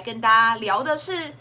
跟大家聊的是，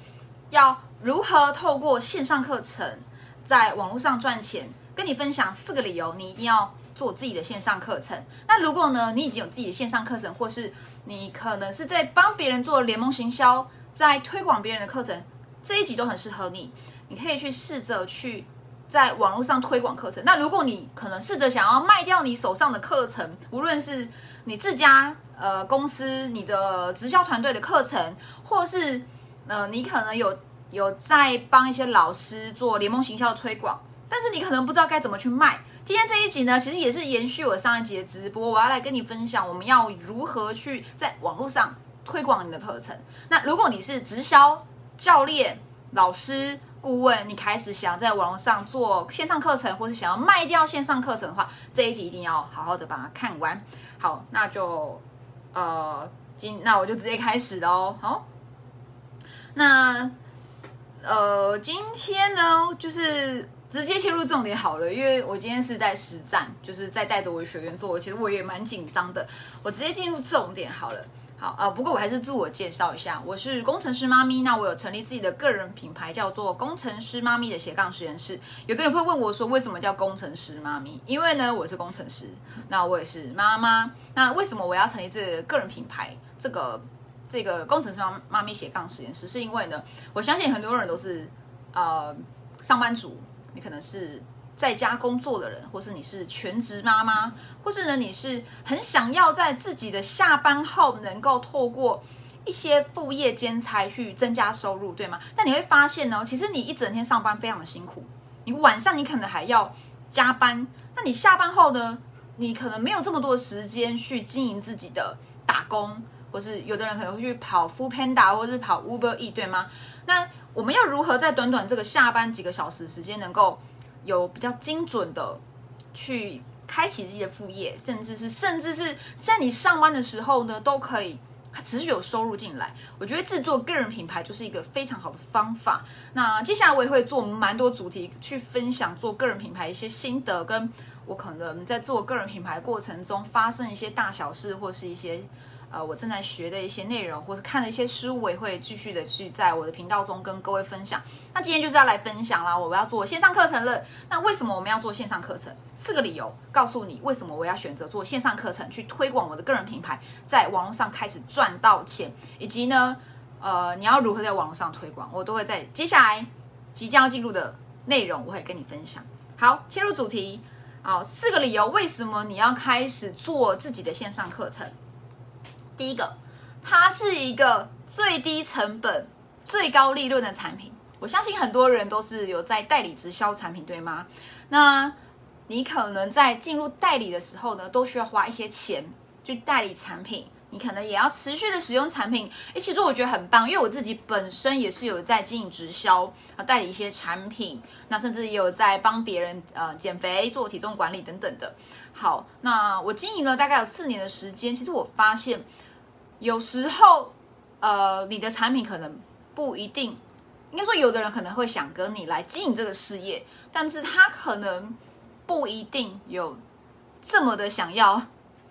要如何透过线上课程在网络上赚钱。跟你分享四个理由，你一定要做自己的线上课程。那如果呢，你已经有自己的线上课程，或是你可能是在帮别人做联盟行销，在推广别人的课程，这一集都很适合你。你可以去试着去在网络上推广课程。那如果你可能试着想要卖掉你手上的课程，无论是你自家呃公司、你的直销团队的课程，或是呃你可能有有在帮一些老师做联盟行销的推广，但是你可能不知道该怎么去卖。今天这一集呢，其实也是延续我上一集的直播，我要来跟你分享我们要如何去在网络上推广你的课程。那如果你是直销教练、老师、顾问，你开始想在网络上做线上课程，或是想要卖掉线上课程的话，这一集一定要好好的把它看完。好，那就呃，今那我就直接开始喽。好，那呃，今天呢，就是直接切入重点好了，因为我今天是在实战，就是在带着我的学员做，其实我也蛮紧张的。我直接进入重点好了。好呃，不过我还是自我介绍一下，我是工程师妈咪。那我有成立自己的个人品牌，叫做工程师妈咪的斜杠实验室。有的人会问我说，为什么叫工程师妈咪？因为呢，我是工程师，那我也是妈妈。那为什么我要成立这个个人品牌？这个这个工程师妈妈咪斜杠实验室，是因为呢，我相信很多人都是呃上班族，你可能是。在家工作的人，或是你是全职妈妈，或是呢你是很想要在自己的下班后能够透过一些副业兼差去增加收入，对吗？但你会发现呢，其实你一整天上班非常的辛苦，你晚上你可能还要加班，那你下班后呢，你可能没有这么多时间去经营自己的打工，或是有的人可能会去跑 Full Panda 或是跑 Uber E，对吗？那我们要如何在短短这个下班几个小时时间能够？有比较精准的去开启自己的副业，甚至是甚至是在你上班的时候呢，都可以持续有收入进来。我觉得制作个人品牌就是一个非常好的方法。那接下来我也会做蛮多主题去分享做个人品牌一些心得，跟我可能在做个人品牌过程中发生一些大小事，或是一些。呃，我正在学的一些内容，或是看的一些书，我也会继续的去在我的频道中跟各位分享。那今天就是要来分享啦，我要做线上课程了。那为什么我们要做线上课程？四个理由，告诉你为什么我要选择做线上课程，去推广我的个人品牌，在网络上开始赚到钱，以及呢，呃，你要如何在网络上推广，我都会在接下来即将要进入的内容，我会跟你分享。好，切入主题，好，四个理由，为什么你要开始做自己的线上课程？第一个，它是一个最低成本、最高利润的产品。我相信很多人都是有在代理直销产品，对吗？那你可能在进入代理的时候呢，都需要花一些钱去代理产品。你可能也要持续的使用产品。诶，其实我觉得很棒，因为我自己本身也是有在经营直销啊，代理一些产品，那甚至也有在帮别人呃减肥、做体重管理等等的。好，那我经营了大概有四年的时间，其实我发现。有时候，呃，你的产品可能不一定，应该说，有的人可能会想跟你来经营这个事业，但是他可能不一定有这么的想要。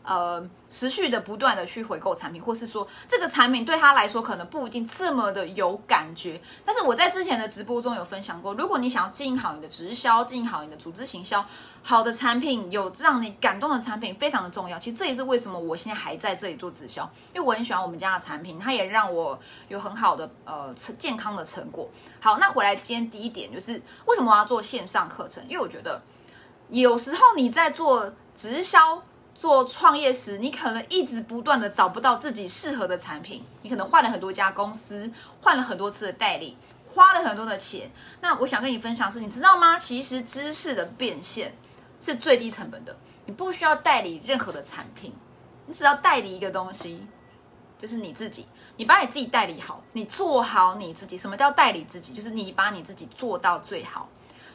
呃，持续的不断的去回购产品，或是说这个产品对他来说可能不一定这么的有感觉。但是我在之前的直播中有分享过，如果你想要经营好你的直销，经营好你的组织行销，好的产品有让你感动的产品非常的重要。其实这也是为什么我现在还在这里做直销，因为我很喜欢我们家的产品，它也让我有很好的呃健康的成果。好，那回来今天第一点就是为什么我要做线上课程？因为我觉得有时候你在做直销。做创业时，你可能一直不断的找不到自己适合的产品，你可能换了很多家公司，换了很多次的代理，花了很多的钱。那我想跟你分享是，你知道吗？其实知识的变现是最低成本的，你不需要代理任何的产品，你只要代理一个东西，就是你自己，你把你自己代理好，你做好你自己。什么叫代理自己？就是你把你自己做到最好，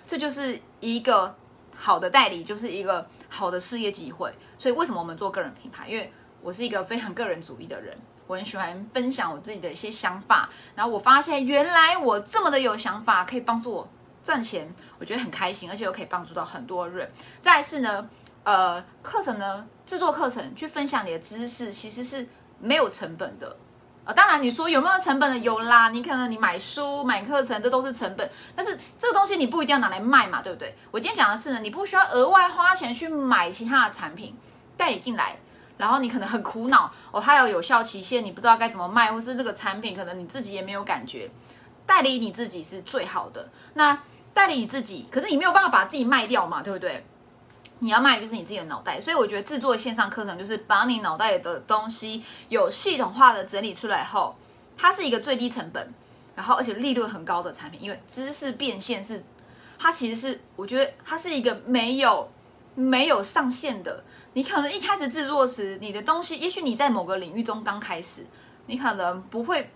这就是一个。好的代理就是一个好的事业机会，所以为什么我们做个人品牌？因为我是一个非常个人主义的人，我很喜欢分享我自己的一些想法。然后我发现原来我这么的有想法，可以帮助我赚钱，我觉得很开心，而且又可以帮助到很多人。再是呢，呃，课程呢，制作课程去分享你的知识，其实是没有成本的。呃，当然你说有没有成本的？有啦，你可能你买书、买课程，这都是成本。但是这个东西你不一定要拿来卖嘛，对不对？我今天讲的是呢，你不需要额外花钱去买其他的产品代理进来，然后你可能很苦恼哦，它有有效期限，你不知道该怎么卖，或是这个产品可能你自己也没有感觉，代理你自己是最好的。那代理你自己，可是你没有办法把自己卖掉嘛，对不对？你要卖的就是你自己的脑袋，所以我觉得制作线上课程就是把你脑袋的东西有系统化的整理出来后，它是一个最低成本，然后而且利润很高的产品。因为知识变现是它其实是我觉得它是一个没有没有上限的。你可能一开始制作时，你的东西也许你在某个领域中刚开始，你可能不会。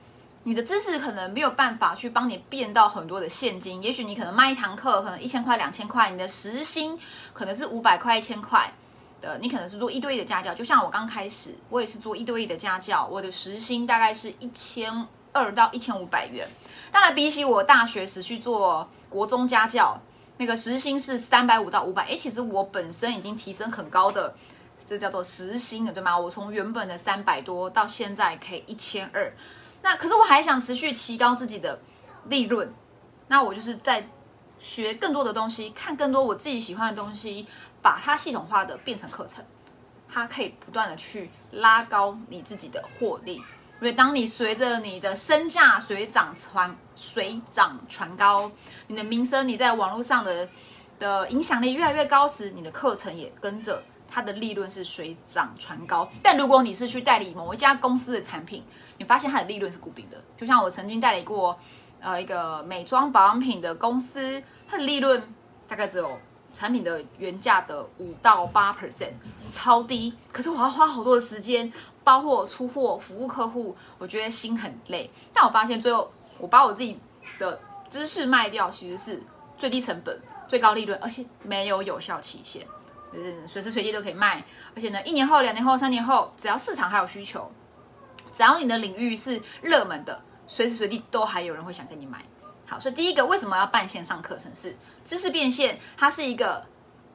你的知识可能没有办法去帮你变到很多的现金，也许你可能卖一堂课可能一千块两千块，你的时薪可能是五百块一千块的，你可能是做一对一的家教，就像我刚开始，我也是做一对一的家教，我的时薪大概是一千二到一千五百元。当然比起我大学时去做国中家教，那个时薪是三百五到五百，哎，其实我本身已经提升很高的，这叫做时薪了，对吗？我从原本的三百多到现在可以一千二。那可是我还想持续提高自己的利润，那我就是在学更多的东西，看更多我自己喜欢的东西，把它系统化的变成课程，它可以不断的去拉高你自己的获利。因为当你随着你的身价水涨船水涨船高，你的名声你在网络上的的影响力越来越高时，你的课程也跟着。它的利润是水涨船高，但如果你是去代理某一家公司的产品，你发现它的利润是固定的。就像我曾经代理过，呃，一个美妆保养品的公司，它的利润大概只有产品的原价的五到八 percent，超低。可是我要花好多的时间包货、出货、服务客户，我觉得心很累。但我发现最后我把我自己的知识卖掉，其实是最低成本、最高利润，而且没有有效期限。就是随时随地都可以卖，而且呢，一年后、两年后、三年后，只要市场还有需求，只要你的领域是热门的，随时随地都还有人会想跟你买。好，所以第一个为什么要办线上课程？是知识变现，它是一个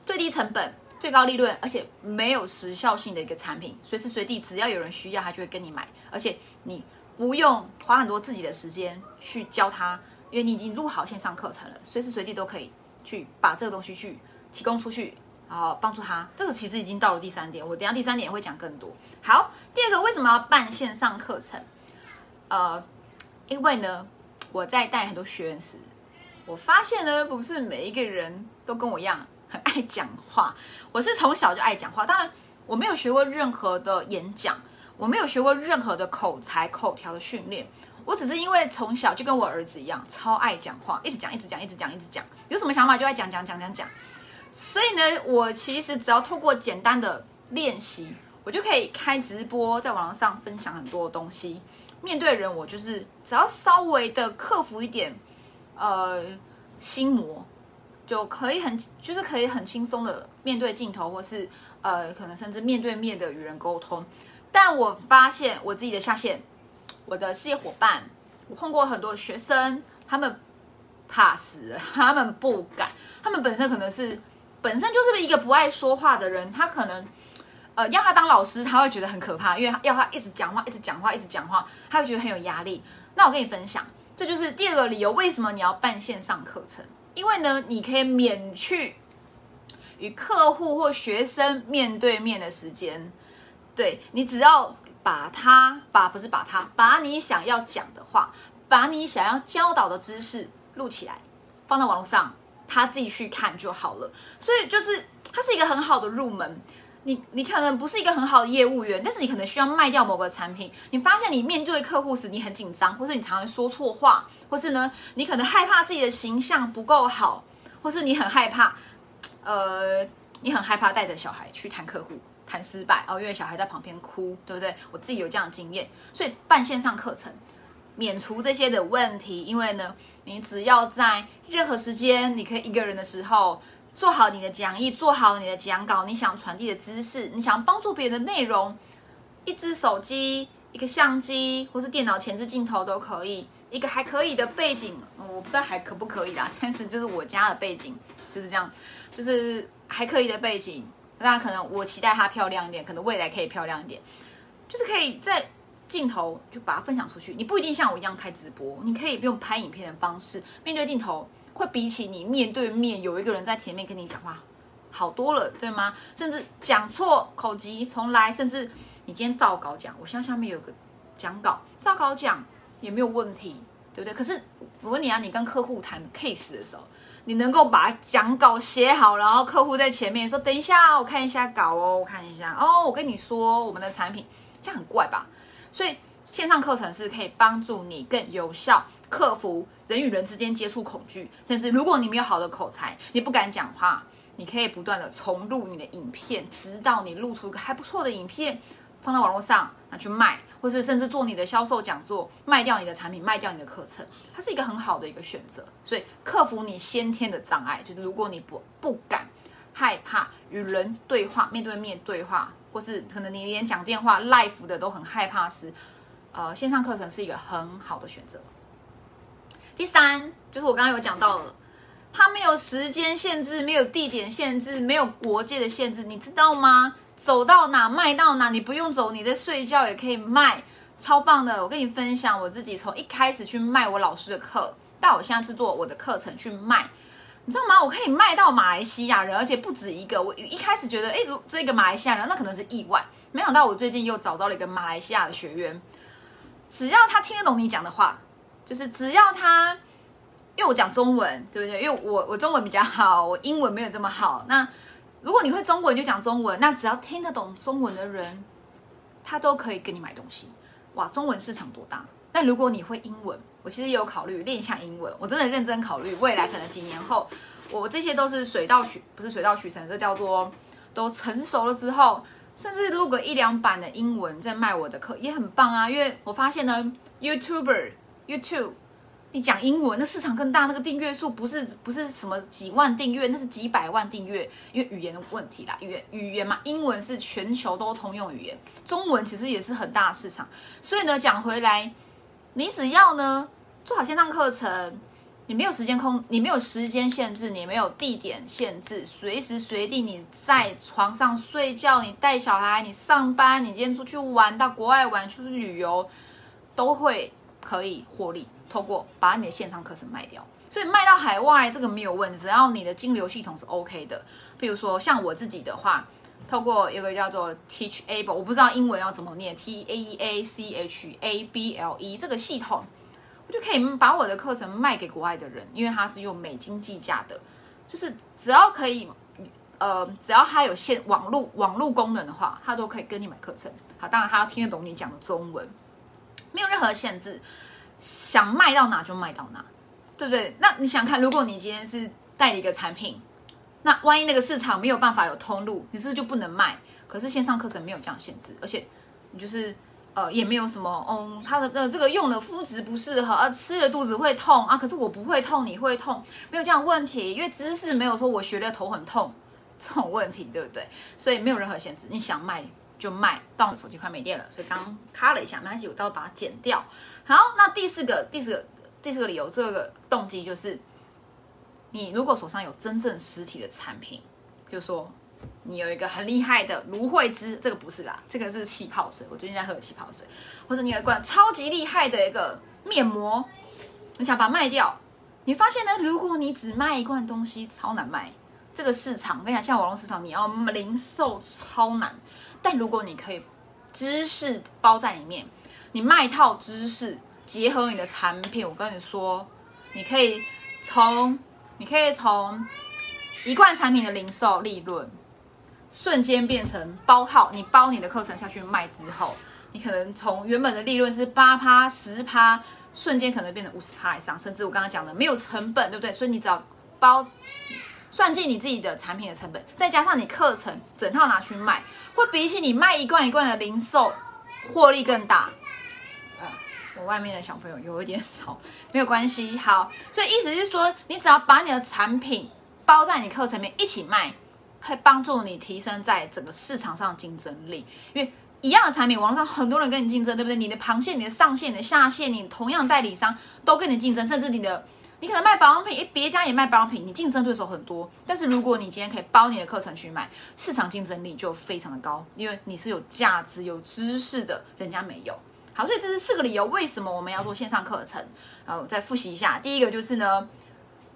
最低成本、最高利润，而且没有时效性的一个产品。随时随地只要有人需要，他就会跟你买，而且你不用花很多自己的时间去教他，因为你已经录好线上课程了，随时随地都可以去把这个东西去提供出去。好，帮助他，这个其实已经到了第三点，我等下第三点也会讲更多。好，第二个为什么要办线上课程？呃，因为呢，我在带很多学员时，我发现呢，不是每一个人都跟我一样很爱讲话。我是从小就爱讲话，当然我没有学过任何的演讲，我没有学过任何的口才口条的训练，我只是因为从小就跟我儿子一样，超爱讲话，一直讲，一直讲，一直讲，一直讲，有什么想法就爱讲讲讲讲讲。所以呢，我其实只要透过简单的练习，我就可以开直播，在网络上分享很多东西。面对人，我就是只要稍微的克服一点，呃，心魔，就可以很，就是可以很轻松的面对镜头，或是呃，可能甚至面对面的与人沟通。但我发现我自己的下线，我的事业伙伴，我碰过很多学生，他们怕死，他们不敢，他们本身可能是。本身就是一个不爱说话的人，他可能，呃，要他当老师，他会觉得很可怕，因为要他一直讲话，一直讲话，一直讲话，他会觉得很有压力。那我跟你分享，这就是第二个理由，为什么你要办线上课程？因为呢，你可以免去与客户或学生面对面的时间，对你只要把他把不是把他把你想要讲的话，把你想要教导的知识录起来，放到网络上。他自己去看就好了，所以就是它是一个很好的入门。你你可能不是一个很好的业务员，但是你可能需要卖掉某个产品。你发现你面对客户时你很紧张，或是你常常说错话，或是呢你可能害怕自己的形象不够好，或是你很害怕，呃，你很害怕带着小孩去谈客户谈失败哦，因为小孩在旁边哭，对不对？我自己有这样的经验，所以办线上课程。免除这些的问题，因为呢，你只要在任何时间，你可以一个人的时候做好你的讲义，做好你的讲稿，你想传递的知识，你想帮助别人的内容，一只手机、一个相机或是电脑前置镜头都可以，一个还可以的背景，我不知道还可不可以啦，但是就是我家的背景就是这样，就是还可以的背景，那可能我期待它漂亮一点，可能未来可以漂亮一点，就是可以在。镜头就把它分享出去。你不一定像我一样开直播，你可以用拍影片的方式面对镜头，会比起你面对面有一个人在前面跟你讲话好多了，对吗？甚至讲错口急重来，甚至你今天照稿讲，我现在下面有个讲稿，照稿讲也没有问题，对不对？可是我问你啊，你跟客户谈 case 的时候，你能够把讲稿写好，然后客户在前面说：“等一下，我看一下稿哦，我看一下哦，我跟你说我们的产品，这样很怪吧？”所以线上课程是可以帮助你更有效克服人与人之间接触恐惧，甚至如果你没有好的口才，你不敢讲话，你可以不断的重录你的影片，直到你录出一个还不错的影片，放到网络上拿去卖，或是甚至做你的销售讲座，卖掉你的产品，卖掉你的课程，它是一个很好的一个选择。所以克服你先天的障碍，就是如果你不不敢害怕与人对话，面对面对话。或是可能你连讲电话 live 的都很害怕时，呃，线上课程是一个很好的选择。第三就是我刚刚有讲到了，它没有时间限制，没有地点限制，没有国界的限制，你知道吗？走到哪卖到哪，你不用走，你在睡觉也可以卖，超棒的！我跟你分享我自己从一开始去卖我老师的课，到我现在制作我的课程去卖。你知道吗？我可以卖到马来西亚人，而且不止一个。我一开始觉得，哎，这个马来西亚人那可能是意外，没想到我最近又找到了一个马来西亚的学员。只要他听得懂你讲的话，就是只要他，因为我讲中文，对不对？因为我我中文比较好，我英文没有这么好。那如果你会中文，就讲中文。那只要听得懂中文的人，他都可以跟你买东西。哇，中文市场多大？那如果你会英文？我其实也有考虑练一下英文，我真的认真考虑未来可能几年后，我这些都是水到渠不是水到渠成，这叫做 都成熟了之后，甚至录个一两版的英文在卖我的课也很棒啊。因为我发现呢，YouTuber YouTube 你讲英文，那市场更大，那个订阅数不是不是什么几万订阅，那是几百万订阅，因为语言的问题啦，语言语言嘛，英文是全球都通用语言，中文其实也是很大市场，所以呢，讲回来。你只要呢做好线上课程，你没有时间空，你没有时间限制，你没有地点限制，随时随地你在床上睡觉，你带小孩，你上班，你今天出去玩，到国外玩，出去旅游，都会可以获利。透过把你的线上课程卖掉，所以卖到海外这个没有问题，只要你的金流系统是 OK 的。比如说像我自己的话。透过一个叫做 Teachable，我不知道英文要怎么念，T A E A C H A B L E 这个系统，我就可以把我的课程卖给国外的人，因为它是用美金计价的，就是只要可以，呃，只要它有线网络网络功能的话，它都可以跟你买课程。好，当然他要听得懂你讲的中文，没有任何限制，想卖到哪就卖到哪，对不对？那你想看，如果你今天是代理一个产品。那万一那个市场没有办法有通路，你是不是就不能卖？可是线上课程没有这样限制，而且你就是呃也没有什么嗯，它的呃这个用的肤质不适合，啊吃了肚子会痛啊，可是我不会痛，你会痛，没有这样问题，因为知识没有说我学的头很痛这种问题，对不对？所以没有任何限制，你想卖就卖，到手机快没电了，所以刚卡了一下，没关系，我到时候把它剪掉。好，那第四个第四个第四个理由，这个动机就是。你如果手上有真正实体的产品，比如说你有一个很厉害的芦荟汁，这个不是啦，这个是气泡水，我最近在喝气泡水，或者你有一罐超级厉害的一个面膜，你想把它卖掉，你发现呢，如果你只卖一罐东西，超难卖。这个市场，我跟你讲，像网络市场，你要零售超难。但如果你可以知识包在里面，你卖套知识，结合你的产品，我跟你说，你可以从你可以从一罐产品的零售利润瞬间变成包套，你包你的课程下去卖之后，你可能从原本的利润是八趴、十趴，瞬间可能变成五十趴以上，甚至我刚刚讲的没有成本，对不对？所以你只要包算进你自己的产品的成本，再加上你课程整套拿去卖，会比起你卖一罐一罐的零售获利更大。我外面的小朋友有一点 吵，没有关系。好，所以意思是说，你只要把你的产品包在你课程里面一起卖，会帮助你提升在整个市场上的竞争力。因为一样的产品，网络上很多人跟你竞争，对不对？你的螃蟹、你的上线、你的下线，你同样代理商都跟你竞争，甚至你的你可能卖保养品，诶，别家也卖保养品，你竞争对手很多。但是如果你今天可以包你的课程去卖，市场竞争力就非常的高，因为你是有价值、有知识的，人家没有。好，所以这是四个理由，为什么我们要做线上课程？好，再复习一下，第一个就是呢，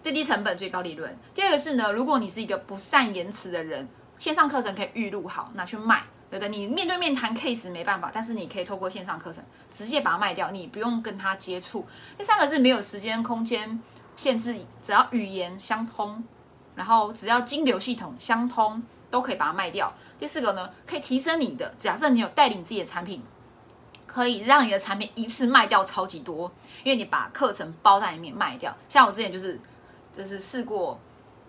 最低成本、最高利润；第二个是呢，如果你是一个不善言辞的人，线上课程可以预录好拿去卖，对不对？你面对面谈 case 没办法，但是你可以透过线上课程直接把它卖掉，你不用跟他接触。第三个是没有时间空间限制，只要语言相通，然后只要金流系统相通，都可以把它卖掉。第四个呢，可以提升你的，假设你有带领自己的产品。可以让你的产品一次卖掉超级多，因为你把课程包在里面卖掉。像我之前就是就是试过，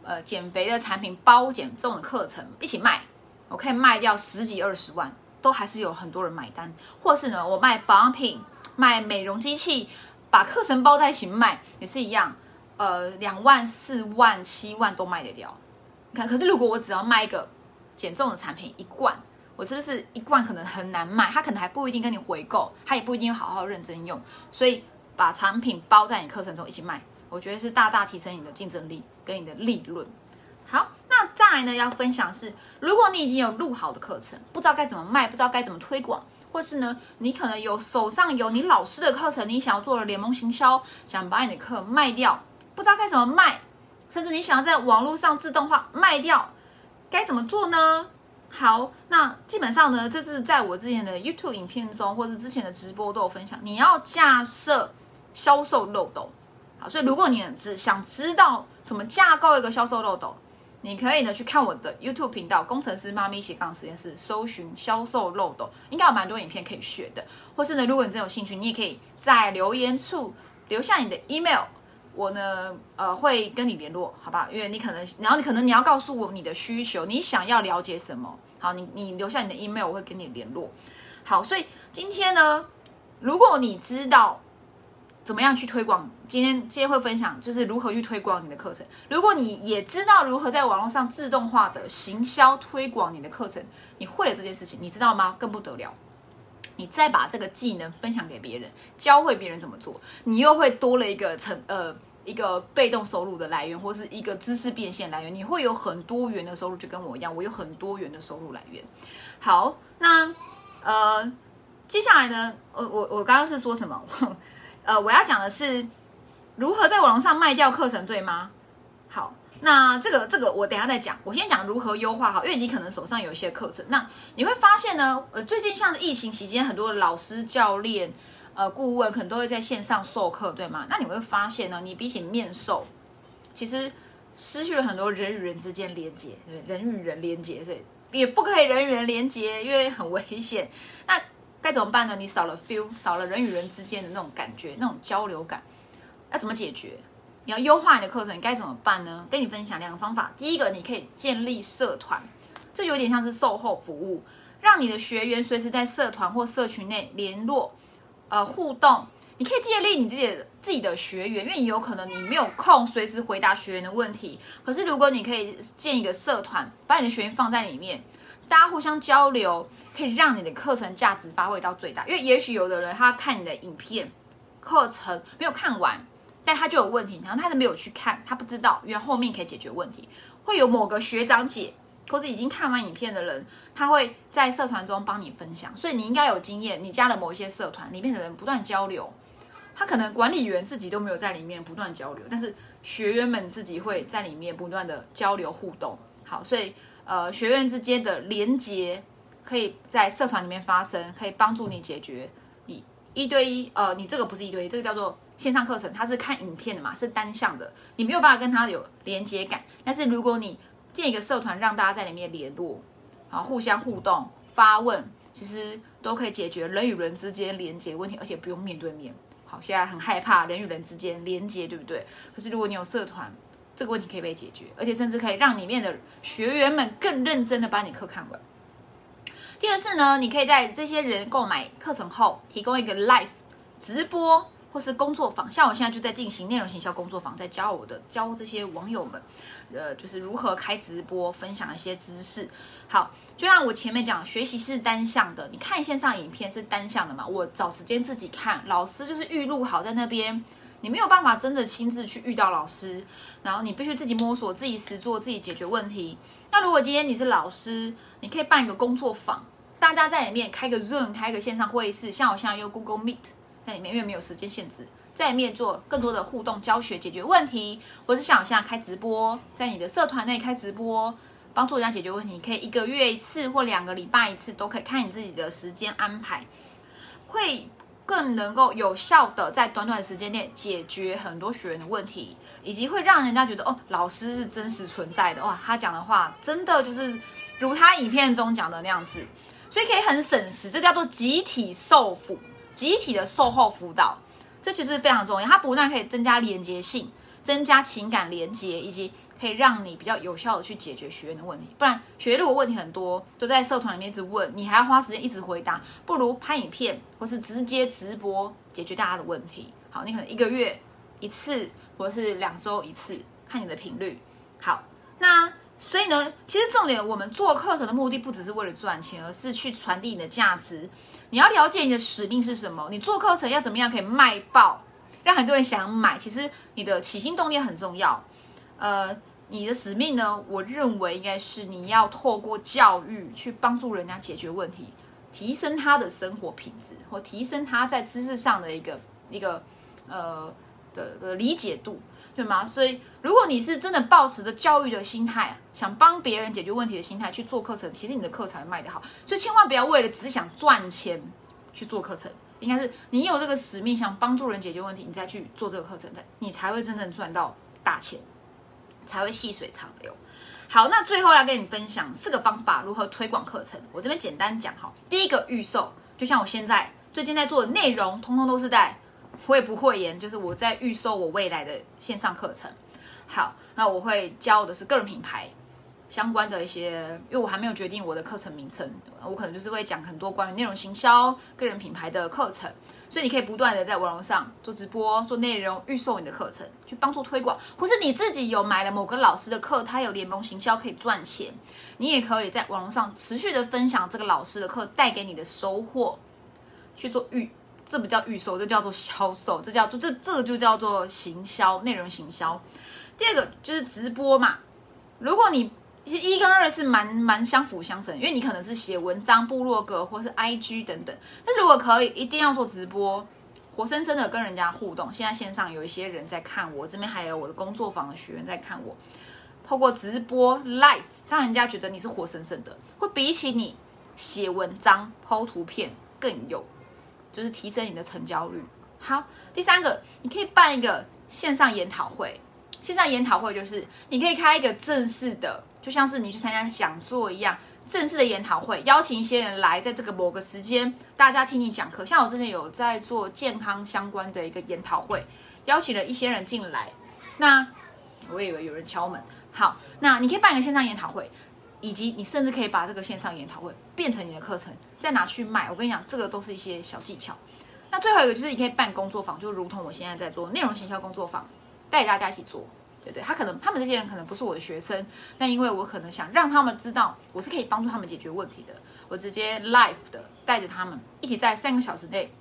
呃，减肥的产品包减重的课程一起卖，我可以卖掉十几二十万，都还是有很多人买单。或是呢，我卖保养品、卖美容机器，把课程包在一起卖也是一样，呃，两万、四万、七万都卖得掉。你看，可是如果我只要卖一个减重的产品一罐。我是不是一罐可能很难卖？他可能还不一定跟你回购，他也不一定好好认真用。所以把产品包在你课程中一起卖，我觉得是大大提升你的竞争力跟你的利润。好，那再来呢要分享是，如果你已经有录好的课程，不知道该怎么卖，不知道该怎么推广，或是呢你可能有手上有你老师的课程，你想要做联盟行销，想把你的课卖掉，不知道该怎么卖，甚至你想要在网络上自动化卖掉，该怎么做呢？好，那基本上呢，这是在我之前的 YouTube 影片中，或是之前的直播都有分享。你要架设销售漏斗，好，所以如果你只想知道怎么架构一个销售漏斗，你可以呢去看我的 YouTube 频道“工程师妈咪斜杠实验室”，搜寻销售漏斗，应该有蛮多影片可以学的。或是呢，如果你真有兴趣，你也可以在留言处留下你的 email。我呢，呃，会跟你联络，好吧？因为你可能，然后你可能你要告诉我你的需求，你想要了解什么？好，你你留下你的 email，我会跟你联络。好，所以今天呢，如果你知道怎么样去推广，今天今天会分享就是如何去推广你的课程。如果你也知道如何在网络上自动化的行销推广你的课程，你会了这件事情，你知道吗？更不得了。你再把这个技能分享给别人，教会别人怎么做，你又会多了一个成呃一个被动收入的来源，或是一个知识变现来源。你会有很多元的收入，就跟我一样，我有很多元的收入来源。好，那呃接下来呢，我我我刚刚是说什么？呃，我要讲的是如何在网上卖掉课程，对吗？好。那这个这个我等下再讲，我先讲如何优化好，因为你可能手上有一些课程，那你会发现呢，呃，最近像疫情期间，很多老师、教练、呃，顾问可能都会在线上授课，对吗？那你会发现呢，你比起面授，其实失去了很多人与人之间连接，对，人与人连接，所以也不可以人与人连接，因为很危险。那该怎么办呢？你少了 feel，少了人与人之间的那种感觉，那种交流感，要怎么解决？你要优化你的课程，你该怎么办呢？跟你分享两个方法。第一个，你可以建立社团，这有点像是售后服务，让你的学员随时在社团或社群内联络，呃，互动。你可以建立你自己自己的学员，因为你有可能你没有空随时回答学员的问题。可是如果你可以建一个社团，把你的学员放在里面，大家互相交流，可以让你的课程价值发挥到最大。因为也许有的人他看你的影片课程没有看完。但他就有问题，然后他都没有去看，他不知道因为后面可以解决问题。会有某个学长姐或者已经看完影片的人，他会在社团中帮你分享。所以你应该有经验，你加了某一些社团里面的人不断交流，他可能管理员自己都没有在里面不断交流，但是学员们自己会在里面不断的交流互动。好，所以呃学员之间的连接可以在社团里面发生，可以帮助你解决你一对一呃你这个不是一对一，这个叫做。线上课程它是看影片的嘛，是单向的，你没有办法跟他有连接感。但是如果你建一个社团，让大家在里面联络，好互相互动、发问，其实都可以解决人与人之间连接问题，而且不用面对面。好，现在很害怕人与人之间连接，对不对？可是如果你有社团，这个问题可以被解决，而且甚至可以让里面的学员们更认真的把你课看完。第二次呢，你可以在这些人购买课程后，提供一个 live 直播。或是工作坊，像我现在就在进行内容行销工作坊，在教我的教这些网友们，呃，就是如何开直播，分享一些知识。好，就像我前面讲，学习是单向的，你看线上影片是单向的嘛？我找时间自己看，老师就是预录好在那边，你没有办法真的亲自去遇到老师，然后你必须自己摸索、自己实做、自己解决问题。那如果今天你是老师，你可以办一个工作坊，大家在里面开个 Zoom，开个线上会议室，像我现在用 Google Meet 在里面，因为没有时间限制，在里面做更多的互动教学，解决问题，或是像我现在开直播，在你的社团内开直播，帮助人家解决问题，可以一个月一次或两个礼拜一次，都可以看你自己的时间安排，会更能够有效的在短短的时间内解决很多学员的问题，以及会让人家觉得哦，老师是真实存在的哇，他讲的话真的就是如他影片中讲的那样子。所以可以很省时，这叫做集体受辅，集体的售后辅导，这其实非常重要。它不但可以增加连接性，增加情感连接，以及可以让你比较有效的去解决学员的问题。不然学员如果问题很多，都在社团里面一直问，你还要花时间一直回答，不如拍影片或是直接直播解决大家的问题。好，你可能一个月一次，或者是两周一次，看你的频率。好，那。所以呢，其实重点，我们做课程的目的不只是为了赚钱，而是去传递你的价值。你要了解你的使命是什么，你做课程要怎么样可以卖爆，让很多人想买。其实你的起心动念很重要。呃，你的使命呢，我认为应该是你要透过教育去帮助人家解决问题，提升他的生活品质，或提升他在知识上的一个一个呃的的理解度。对吗？所以，如果你是真的抱持着教育的心态，想帮别人解决问题的心态去做课程，其实你的课才卖得好。所以，千万不要为了只想赚钱去做课程，应该是你有这个使命，想帮助人解决问题，你再去做这个课程，你才会真正赚到大钱，才会细水长流。好，那最后来跟你分享四个方法如何推广课程。我这边简单讲哈，第一个预售，就像我现在最近在做的内容，通通都是在。我也不会言，就是我在预售我未来的线上课程。好，那我会教的是个人品牌相关的一些，因为我还没有决定我的课程名称，我可能就是会讲很多关于内容行销、个人品牌的课程。所以你可以不断的在网络上做直播、做内容、预售你的课程，去帮助推广。或是你自己有买了某个老师的课，他有联盟行销可以赚钱，你也可以在网络上持续的分享这个老师的课带给你的收获，去做预。这不叫预售，这叫做销售，这叫做这这个就叫做行销，内容行销。第二个就是直播嘛。如果你一跟二是蛮蛮相辅相成，因为你可能是写文章、部落格或是 IG 等等。但如果可以，一定要做直播，活生生的跟人家互动。现在线上有一些人在看我，这边还有我的工作坊的学员在看我。透过直播 live，让人家觉得你是活生生的，会比起你写文章、抛图片更有。就是提升你的成交率。好，第三个，你可以办一个线上研讨会。线上研讨会就是你可以开一个正式的，就像是你去参加讲座一样，正式的研讨会，邀请一些人来，在这个某个时间，大家听你讲课。像我之前有在做健康相关的一个研讨会，邀请了一些人进来。那我以为有人敲门。好，那你可以办一个线上研讨会。以及你甚至可以把这个线上研讨会变成你的课程，再拿去卖。我跟你讲，这个都是一些小技巧。那最后一个就是你可以办工作坊，就如同我现在在做内容行销工作坊，带大家一起做，对不对？他可能他们这些人可能不是我的学生，但因为我可能想让他们知道我是可以帮助他们解决问题的，我直接 live 的带着他们一起在三个小时内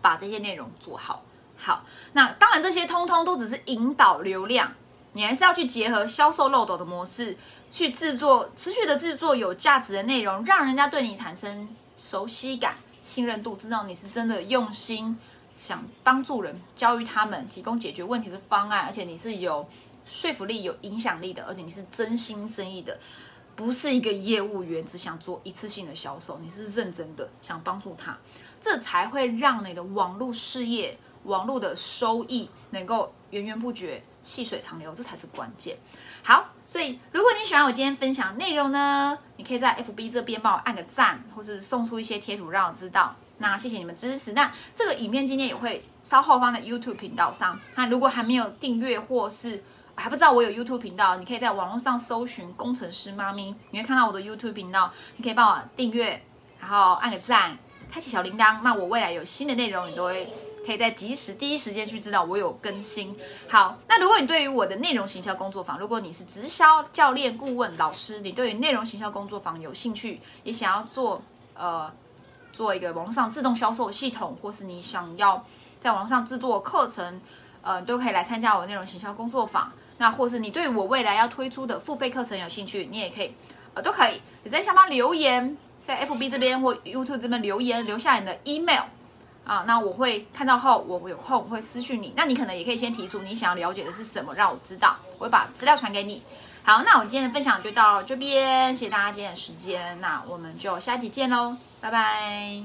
把这些内容做好。好，那当然这些通通都只是引导流量，你还是要去结合销售漏斗的模式。去制作持续的制作有价值的内容，让人家对你产生熟悉感、信任度，知道你是真的用心想帮助人、教育他们、提供解决问题的方案，而且你是有说服力、有影响力的，而且你是真心真意的，不是一个业务员只想做一次性的销售，你是认真的想帮助他，这才会让你的网络事业、网络的收益能够源源不绝、细水长流，这才是关键。好。所以，如果你喜欢我今天分享内容呢，你可以在 FB 这边帮我按个赞，或是送出一些贴图让我知道。那谢谢你们支持。那这个影片今天也会稍后放在 YouTube 频道上。那如果还没有订阅或是还不知道我有 YouTube 频道，你可以在网络上搜寻“工程师妈咪”，你会看到我的 YouTube 频道。你可以帮我订阅，然后按个赞，开启小铃铛。那我未来有新的内容，你都会。可以在及时第一时间去知道我有更新。好，那如果你对于我的内容行销工作坊，如果你是直销教练、顾问、老师，你对于内容行销工作坊有兴趣，也想要做呃做一个网络上自动销售系统，或是你想要在网上制作课程，呃，都可以来参加我的内容行销工作坊。那或是你对我未来要推出的付费课程有兴趣，你也可以呃都可以你在下方留言。在 FB 这边或 YouTube 这边留言，留下你的 email 啊，那我会看到后，我有空会私讯你。那你可能也可以先提出你想要了解的是什么，让我知道，我会把资料传给你。好，那我今天的分享就到这边，谢谢大家今天的时间，那我们就下集见喽，拜拜。